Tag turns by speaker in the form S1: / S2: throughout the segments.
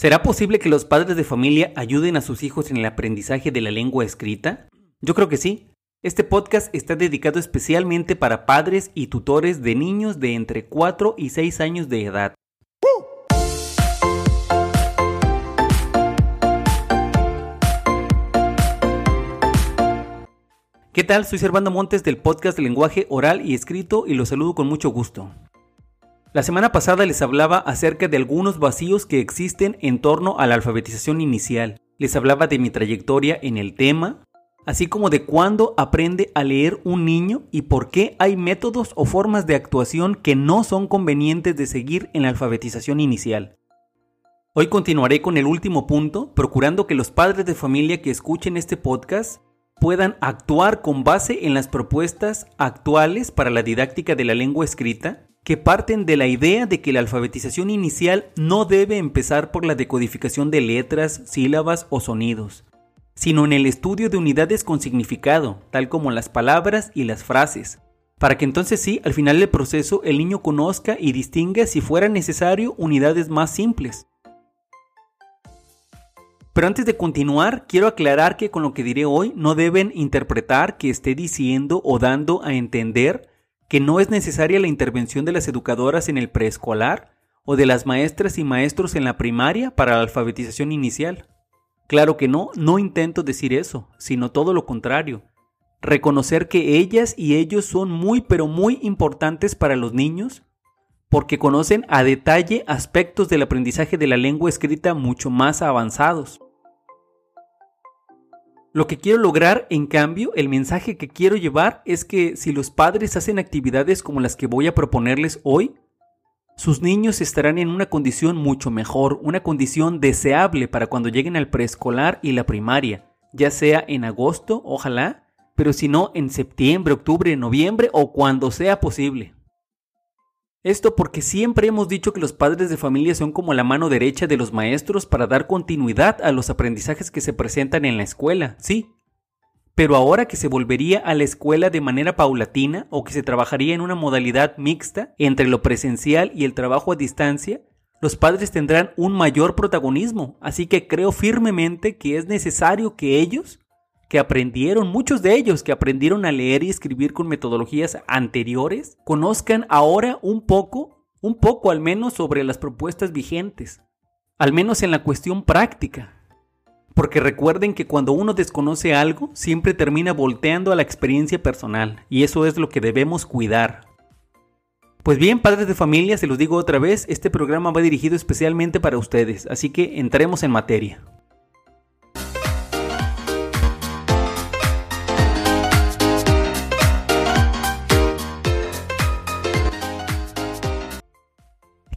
S1: ¿Será posible que los padres de familia ayuden a sus hijos en el aprendizaje de la lengua escrita? Yo creo que sí. Este podcast está dedicado especialmente para padres y tutores de niños de entre 4 y 6 años de edad. ¿Qué tal? Soy Servando Montes del podcast de lenguaje oral y escrito y los saludo con mucho gusto. La semana pasada les hablaba acerca de algunos vacíos que existen en torno a la alfabetización inicial. Les hablaba de mi trayectoria en el tema, así como de cuándo aprende a leer un niño y por qué hay métodos o formas de actuación que no son convenientes de seguir en la alfabetización inicial. Hoy continuaré con el último punto, procurando que los padres de familia que escuchen este podcast puedan actuar con base en las propuestas actuales para la didáctica de la lengua escrita, que parten de la idea de que la alfabetización inicial no debe empezar por la decodificación de letras, sílabas o sonidos, sino en el estudio de unidades con significado, tal como las palabras y las frases, para que entonces sí, al final del proceso, el niño conozca y distinga si fuera necesario unidades más simples. Pero antes de continuar, quiero aclarar que con lo que diré hoy no deben interpretar que esté diciendo o dando a entender que no es necesaria la intervención de las educadoras en el preescolar o de las maestras y maestros en la primaria para la alfabetización inicial. Claro que no, no intento decir eso, sino todo lo contrario. Reconocer que ellas y ellos son muy pero muy importantes para los niños porque conocen a detalle aspectos del aprendizaje de la lengua escrita mucho más avanzados. Lo que quiero lograr, en cambio, el mensaje que quiero llevar es que si los padres hacen actividades como las que voy a proponerles hoy, sus niños estarán en una condición mucho mejor, una condición deseable para cuando lleguen al preescolar y la primaria, ya sea en agosto, ojalá, pero si no en septiembre, octubre, noviembre o cuando sea posible. Esto porque siempre hemos dicho que los padres de familia son como la mano derecha de los maestros para dar continuidad a los aprendizajes que se presentan en la escuela, sí. Pero ahora que se volvería a la escuela de manera paulatina o que se trabajaría en una modalidad mixta entre lo presencial y el trabajo a distancia, los padres tendrán un mayor protagonismo, así que creo firmemente que es necesario que ellos que aprendieron, muchos de ellos que aprendieron a leer y escribir con metodologías anteriores, conozcan ahora un poco, un poco al menos sobre las propuestas vigentes, al menos en la cuestión práctica. Porque recuerden que cuando uno desconoce algo, siempre termina volteando a la experiencia personal, y eso es lo que debemos cuidar. Pues bien, padres de familia, se los digo otra vez, este programa va dirigido especialmente para ustedes, así que entremos en materia.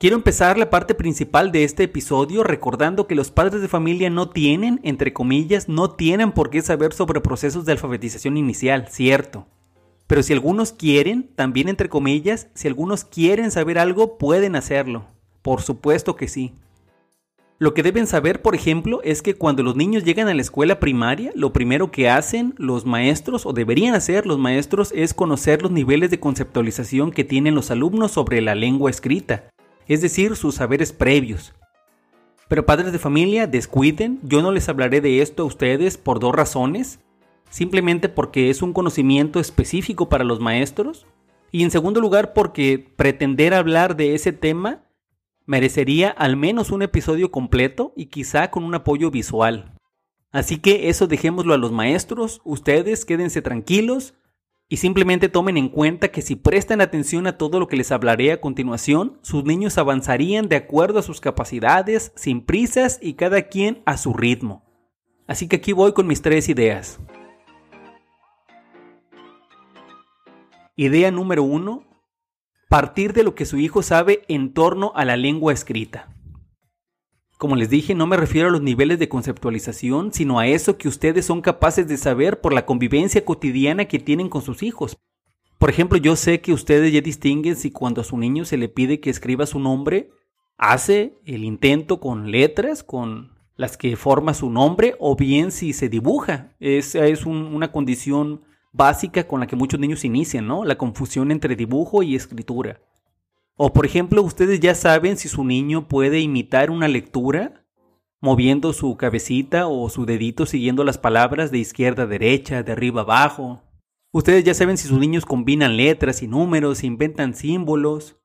S1: Quiero empezar la parte principal de este episodio recordando que los padres de familia no tienen, entre comillas, no tienen por qué saber sobre procesos de alfabetización inicial, cierto. Pero si algunos quieren, también entre comillas, si algunos quieren saber algo, pueden hacerlo. Por supuesto que sí. Lo que deben saber, por ejemplo, es que cuando los niños llegan a la escuela primaria, lo primero que hacen los maestros, o deberían hacer los maestros, es conocer los niveles de conceptualización que tienen los alumnos sobre la lengua escrita es decir, sus saberes previos. Pero padres de familia, descuiden, yo no les hablaré de esto a ustedes por dos razones. Simplemente porque es un conocimiento específico para los maestros. Y en segundo lugar porque pretender hablar de ese tema merecería al menos un episodio completo y quizá con un apoyo visual. Así que eso dejémoslo a los maestros, ustedes quédense tranquilos y simplemente tomen en cuenta que si prestan atención a todo lo que les hablaré a continuación, sus niños avanzarían de acuerdo a sus capacidades, sin prisas y cada quien a su ritmo. Así que aquí voy con mis tres ideas. Idea número uno. Partir de lo que su hijo sabe en torno a la lengua escrita. Como les dije, no me refiero a los niveles de conceptualización, sino a eso que ustedes son capaces de saber por la convivencia cotidiana que tienen con sus hijos. Por ejemplo, yo sé que ustedes ya distinguen si cuando a su niño se le pide que escriba su nombre, hace el intento con letras, con las que forma su nombre, o bien si se dibuja. Esa es una condición básica con la que muchos niños inician, ¿no? La confusión entre dibujo y escritura. O por ejemplo, ustedes ya saben si su niño puede imitar una lectura moviendo su cabecita o su dedito siguiendo las palabras de izquierda a derecha, de arriba a abajo. Ustedes ya saben si sus niños combinan letras y números, inventan símbolos,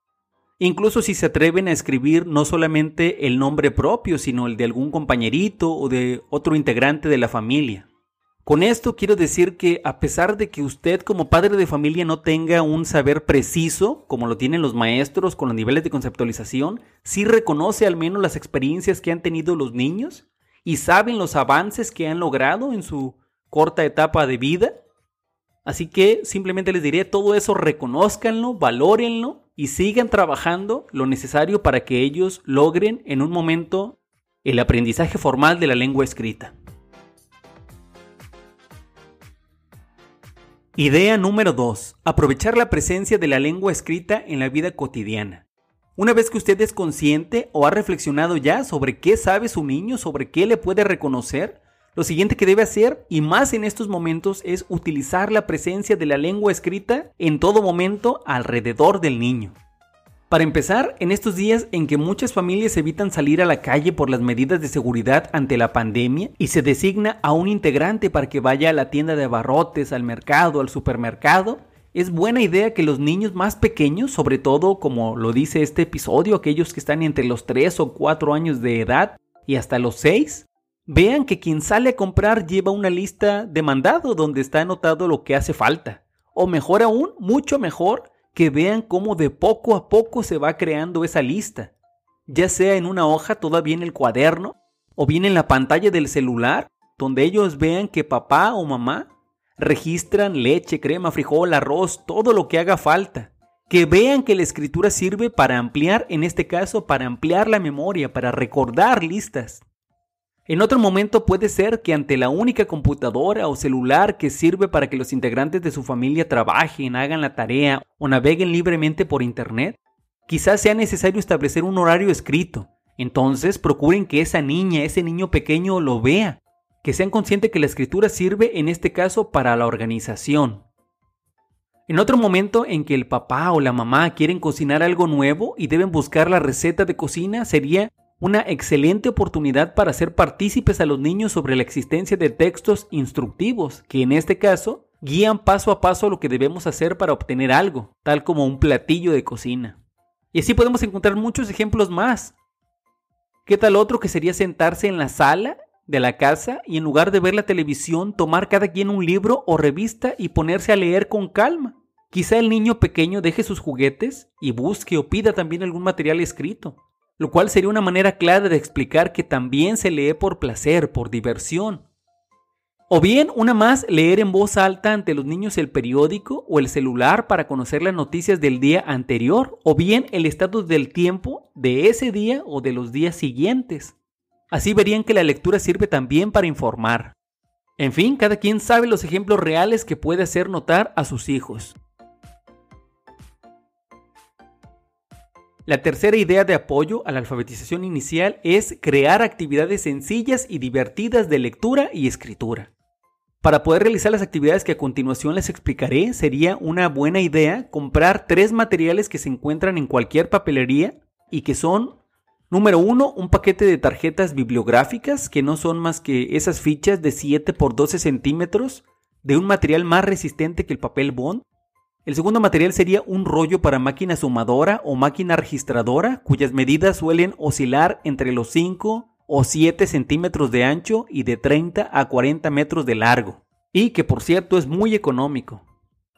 S1: incluso si se atreven a escribir no solamente el nombre propio, sino el de algún compañerito o de otro integrante de la familia. Con esto quiero decir que a pesar de que usted como padre de familia no tenga un saber preciso, como lo tienen los maestros con los niveles de conceptualización, sí reconoce al menos las experiencias que han tenido los niños y saben los avances que han logrado en su corta etapa de vida. Así que simplemente les diré todo eso, reconózcanlo, valórenlo y sigan trabajando lo necesario para que ellos logren en un momento el aprendizaje formal de la lengua escrita. Idea número 2. Aprovechar la presencia de la lengua escrita en la vida cotidiana. Una vez que usted es consciente o ha reflexionado ya sobre qué sabe su niño, sobre qué le puede reconocer, lo siguiente que debe hacer, y más en estos momentos, es utilizar la presencia de la lengua escrita en todo momento alrededor del niño. Para empezar, en estos días en que muchas familias evitan salir a la calle por las medidas de seguridad ante la pandemia y se designa a un integrante para que vaya a la tienda de abarrotes, al mercado, al supermercado, es buena idea que los niños más pequeños, sobre todo como lo dice este episodio, aquellos que están entre los 3 o 4 años de edad y hasta los 6, vean que quien sale a comprar lleva una lista de mandado donde está anotado lo que hace falta. O mejor aún, mucho mejor, que vean cómo de poco a poco se va creando esa lista, ya sea en una hoja todavía en el cuaderno o bien en la pantalla del celular, donde ellos vean que papá o mamá registran leche, crema, frijol, arroz, todo lo que haga falta. Que vean que la escritura sirve para ampliar, en este caso, para ampliar la memoria, para recordar listas. En otro momento puede ser que ante la única computadora o celular que sirve para que los integrantes de su familia trabajen, hagan la tarea o naveguen libremente por Internet, quizás sea necesario establecer un horario escrito. Entonces procuren que esa niña, ese niño pequeño lo vea, que sean conscientes que la escritura sirve en este caso para la organización. En otro momento en que el papá o la mamá quieren cocinar algo nuevo y deben buscar la receta de cocina, sería una excelente oportunidad para hacer partícipes a los niños sobre la existencia de textos instructivos, que en este caso guían paso a paso lo que debemos hacer para obtener algo, tal como un platillo de cocina. Y así podemos encontrar muchos ejemplos más. ¿Qué tal otro que sería sentarse en la sala de la casa y en lugar de ver la televisión tomar cada quien un libro o revista y ponerse a leer con calma? Quizá el niño pequeño deje sus juguetes y busque o pida también algún material escrito lo cual sería una manera clara de explicar que también se lee por placer, por diversión. O bien, una más, leer en voz alta ante los niños el periódico o el celular para conocer las noticias del día anterior, o bien el estatus del tiempo de ese día o de los días siguientes. Así verían que la lectura sirve también para informar. En fin, cada quien sabe los ejemplos reales que puede hacer notar a sus hijos. La tercera idea de apoyo a la alfabetización inicial es crear actividades sencillas y divertidas de lectura y escritura. Para poder realizar las actividades que a continuación les explicaré, sería una buena idea comprar tres materiales que se encuentran en cualquier papelería y que son, número uno, un paquete de tarjetas bibliográficas, que no son más que esas fichas de 7 por 12 centímetros, de un material más resistente que el papel bond. El segundo material sería un rollo para máquina sumadora o máquina registradora, cuyas medidas suelen oscilar entre los 5 o 7 centímetros de ancho y de 30 a 40 metros de largo, y que por cierto es muy económico.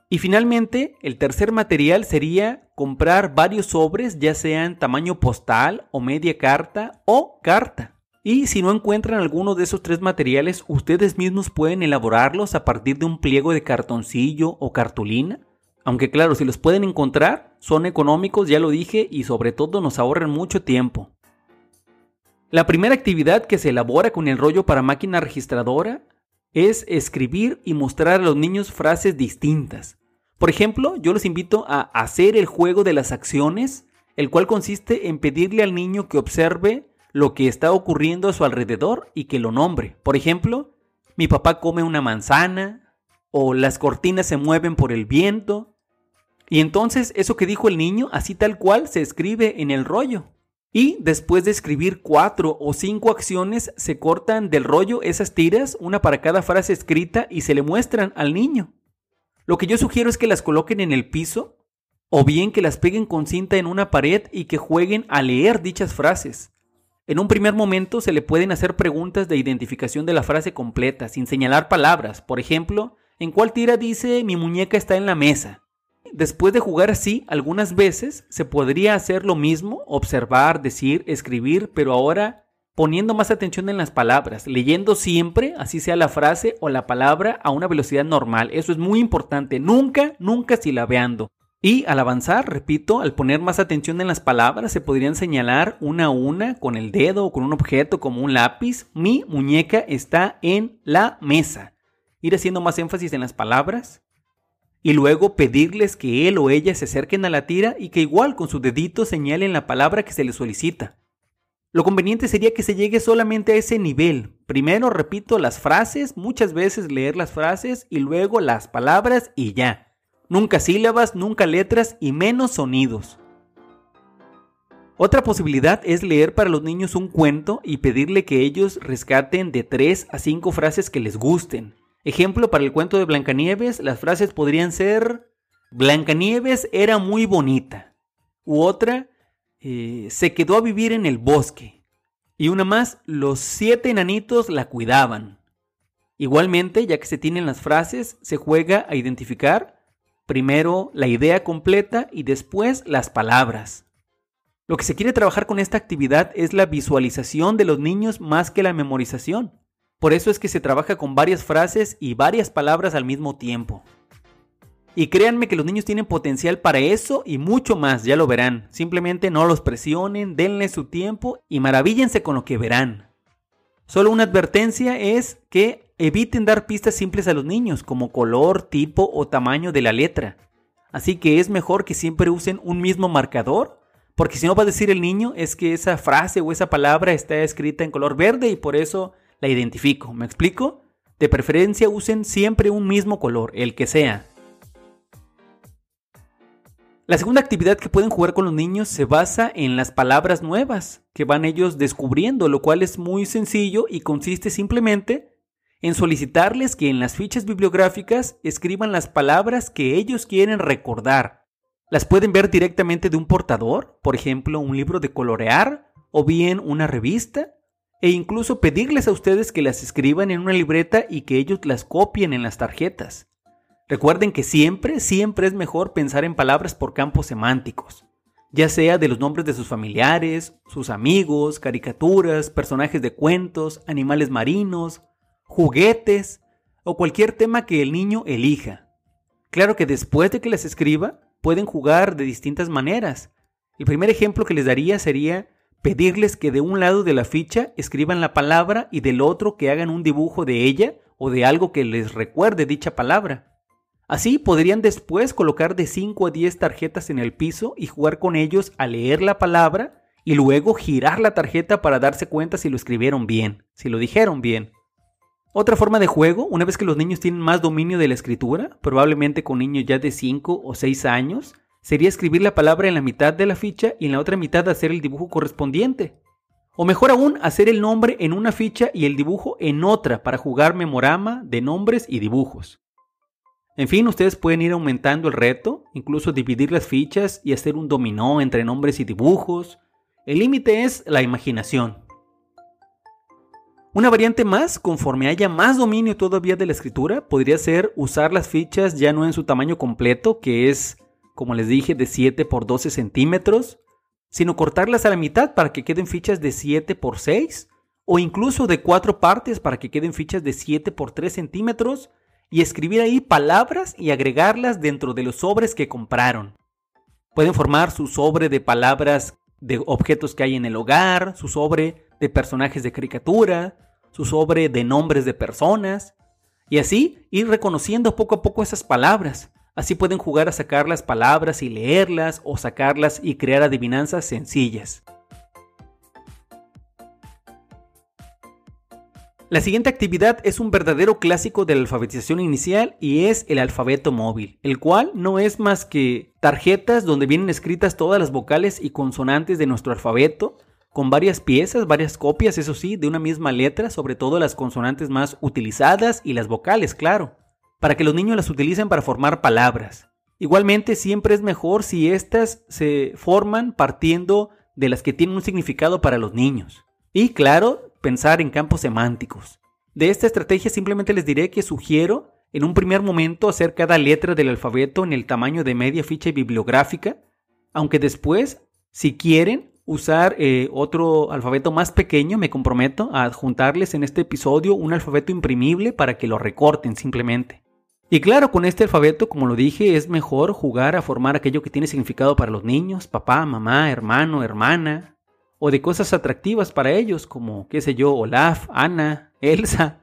S1: Y finalmente, el tercer material sería comprar varios sobres, ya sean tamaño postal o media carta o carta. Y si no encuentran alguno de esos tres materiales, ustedes mismos pueden elaborarlos a partir de un pliego de cartoncillo o cartulina aunque claro, si los pueden encontrar, son económicos, ya lo dije, y sobre todo nos ahorran mucho tiempo. La primera actividad que se elabora con el rollo para máquina registradora es escribir y mostrar a los niños frases distintas. Por ejemplo, yo los invito a hacer el juego de las acciones, el cual consiste en pedirle al niño que observe lo que está ocurriendo a su alrededor y que lo nombre. Por ejemplo, mi papá come una manzana, o las cortinas se mueven por el viento, y entonces eso que dijo el niño, así tal cual, se escribe en el rollo. Y después de escribir cuatro o cinco acciones, se cortan del rollo esas tiras, una para cada frase escrita, y se le muestran al niño. Lo que yo sugiero es que las coloquen en el piso o bien que las peguen con cinta en una pared y que jueguen a leer dichas frases. En un primer momento se le pueden hacer preguntas de identificación de la frase completa, sin señalar palabras. Por ejemplo, ¿en cuál tira dice mi muñeca está en la mesa? Después de jugar así, algunas veces se podría hacer lo mismo, observar, decir, escribir, pero ahora poniendo más atención en las palabras, leyendo siempre, así sea la frase o la palabra, a una velocidad normal. Eso es muy importante, nunca, nunca silabeando. Y al avanzar, repito, al poner más atención en las palabras, se podrían señalar una a una con el dedo o con un objeto como un lápiz. Mi muñeca está en la mesa. Ir haciendo más énfasis en las palabras. Y luego pedirles que él o ella se acerquen a la tira y que igual con su dedito señalen la palabra que se les solicita. Lo conveniente sería que se llegue solamente a ese nivel. Primero, repito, las frases, muchas veces leer las frases y luego las palabras y ya. Nunca sílabas, nunca letras y menos sonidos. Otra posibilidad es leer para los niños un cuento y pedirle que ellos rescaten de 3 a 5 frases que les gusten. Ejemplo, para el cuento de Blancanieves, las frases podrían ser Blancanieves era muy bonita. U otra, eh, se quedó a vivir en el bosque. Y una más, los siete enanitos la cuidaban. Igualmente, ya que se tienen las frases, se juega a identificar Primero la idea completa y después las palabras. Lo que se quiere trabajar con esta actividad es la visualización de los niños más que la memorización. Por eso es que se trabaja con varias frases y varias palabras al mismo tiempo. Y créanme que los niños tienen potencial para eso y mucho más, ya lo verán. Simplemente no los presionen, denle su tiempo y maravíllense con lo que verán. Solo una advertencia es que Eviten dar pistas simples a los niños, como color, tipo o tamaño de la letra. Así que es mejor que siempre usen un mismo marcador, porque si no va a decir el niño es que esa frase o esa palabra está escrita en color verde y por eso la identifico. ¿Me explico? De preferencia usen siempre un mismo color, el que sea. La segunda actividad que pueden jugar con los niños se basa en las palabras nuevas que van ellos descubriendo, lo cual es muy sencillo y consiste simplemente en solicitarles que en las fichas bibliográficas escriban las palabras que ellos quieren recordar. Las pueden ver directamente de un portador, por ejemplo, un libro de colorear o bien una revista, e incluso pedirles a ustedes que las escriban en una libreta y que ellos las copien en las tarjetas. Recuerden que siempre, siempre es mejor pensar en palabras por campos semánticos, ya sea de los nombres de sus familiares, sus amigos, caricaturas, personajes de cuentos, animales marinos, juguetes o cualquier tema que el niño elija. Claro que después de que las escriba, pueden jugar de distintas maneras. El primer ejemplo que les daría sería pedirles que de un lado de la ficha escriban la palabra y del otro que hagan un dibujo de ella o de algo que les recuerde dicha palabra. Así podrían después colocar de 5 a 10 tarjetas en el piso y jugar con ellos a leer la palabra y luego girar la tarjeta para darse cuenta si lo escribieron bien, si lo dijeron bien. Otra forma de juego, una vez que los niños tienen más dominio de la escritura, probablemente con niños ya de 5 o 6 años, sería escribir la palabra en la mitad de la ficha y en la otra mitad hacer el dibujo correspondiente. O mejor aún, hacer el nombre en una ficha y el dibujo en otra para jugar memorama de nombres y dibujos. En fin, ustedes pueden ir aumentando el reto, incluso dividir las fichas y hacer un dominó entre nombres y dibujos. El límite es la imaginación. Una variante más, conforme haya más dominio todavía de la escritura, podría ser usar las fichas ya no en su tamaño completo, que es, como les dije, de 7 por 12 centímetros, sino cortarlas a la mitad para que queden fichas de 7 por 6, o incluso de 4 partes para que queden fichas de 7 por 3 centímetros, y escribir ahí palabras y agregarlas dentro de los sobres que compraron. Pueden formar su sobre de palabras de objetos que hay en el hogar, su sobre de personajes de caricatura, su sobre de nombres de personas, y así ir reconociendo poco a poco esas palabras. Así pueden jugar a sacar las palabras y leerlas o sacarlas y crear adivinanzas sencillas. La siguiente actividad es un verdadero clásico de la alfabetización inicial y es el alfabeto móvil, el cual no es más que tarjetas donde vienen escritas todas las vocales y consonantes de nuestro alfabeto, con varias piezas, varias copias, eso sí, de una misma letra, sobre todo las consonantes más utilizadas y las vocales, claro, para que los niños las utilicen para formar palabras. Igualmente, siempre es mejor si éstas se forman partiendo de las que tienen un significado para los niños. Y claro, pensar en campos semánticos. De esta estrategia simplemente les diré que sugiero en un primer momento hacer cada letra del alfabeto en el tamaño de media ficha bibliográfica, aunque después, si quieren usar eh, otro alfabeto más pequeño, me comprometo a adjuntarles en este episodio un alfabeto imprimible para que lo recorten simplemente. Y claro, con este alfabeto, como lo dije, es mejor jugar a formar aquello que tiene significado para los niños, papá, mamá, hermano, hermana, o de cosas atractivas para ellos, como, qué sé yo, Olaf, Ana, Elsa.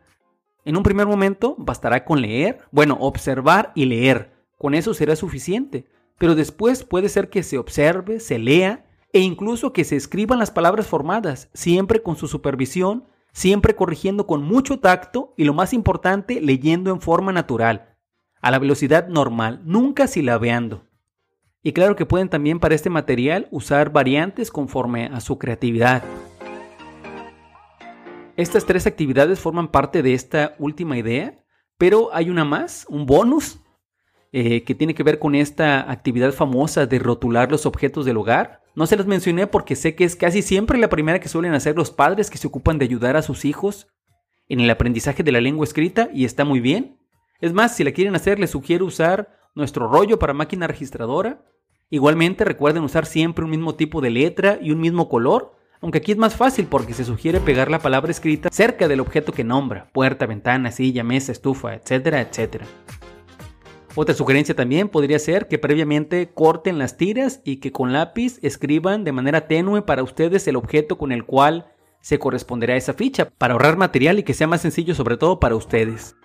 S1: En un primer momento bastará con leer, bueno, observar y leer, con eso será suficiente, pero después puede ser que se observe, se lea e incluso que se escriban las palabras formadas, siempre con su supervisión, siempre corrigiendo con mucho tacto y lo más importante, leyendo en forma natural, a la velocidad normal, nunca silabeando. Y claro que pueden también para este material usar variantes conforme a su creatividad. Estas tres actividades forman parte de esta última idea, pero hay una más, un bonus, eh, que tiene que ver con esta actividad famosa de rotular los objetos del hogar. No se las mencioné porque sé que es casi siempre la primera que suelen hacer los padres que se ocupan de ayudar a sus hijos en el aprendizaje de la lengua escrita y está muy bien. Es más, si la quieren hacer, les sugiero usar nuestro rollo para máquina registradora Igualmente recuerden usar siempre un mismo tipo de letra y un mismo color, aunque aquí es más fácil porque se sugiere pegar la palabra escrita cerca del objeto que nombra, puerta, ventana, silla, mesa, estufa, etcétera, etcétera. Otra sugerencia también podría ser que previamente corten las tiras y que con lápiz escriban de manera tenue para ustedes el objeto con el cual se corresponderá esa ficha, para ahorrar material y que sea más sencillo sobre todo para ustedes.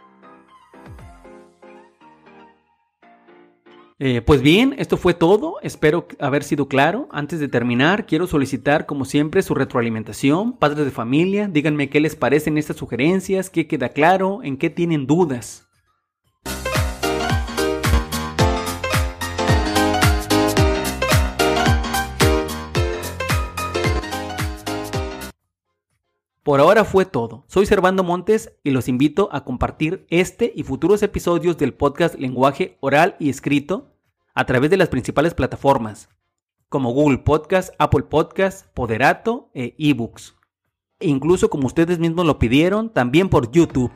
S1: Eh, pues bien, esto fue todo. Espero haber sido claro. Antes de terminar, quiero solicitar, como siempre, su retroalimentación. Padres de familia, díganme qué les parecen estas sugerencias, qué queda claro, en qué tienen dudas. Por ahora fue todo. Soy Servando Montes y los invito a compartir este y futuros episodios del podcast Lenguaje Oral y Escrito a través de las principales plataformas, como Google Podcast, Apple Podcast, Poderato e eBooks. E incluso como ustedes mismos lo pidieron, también por YouTube.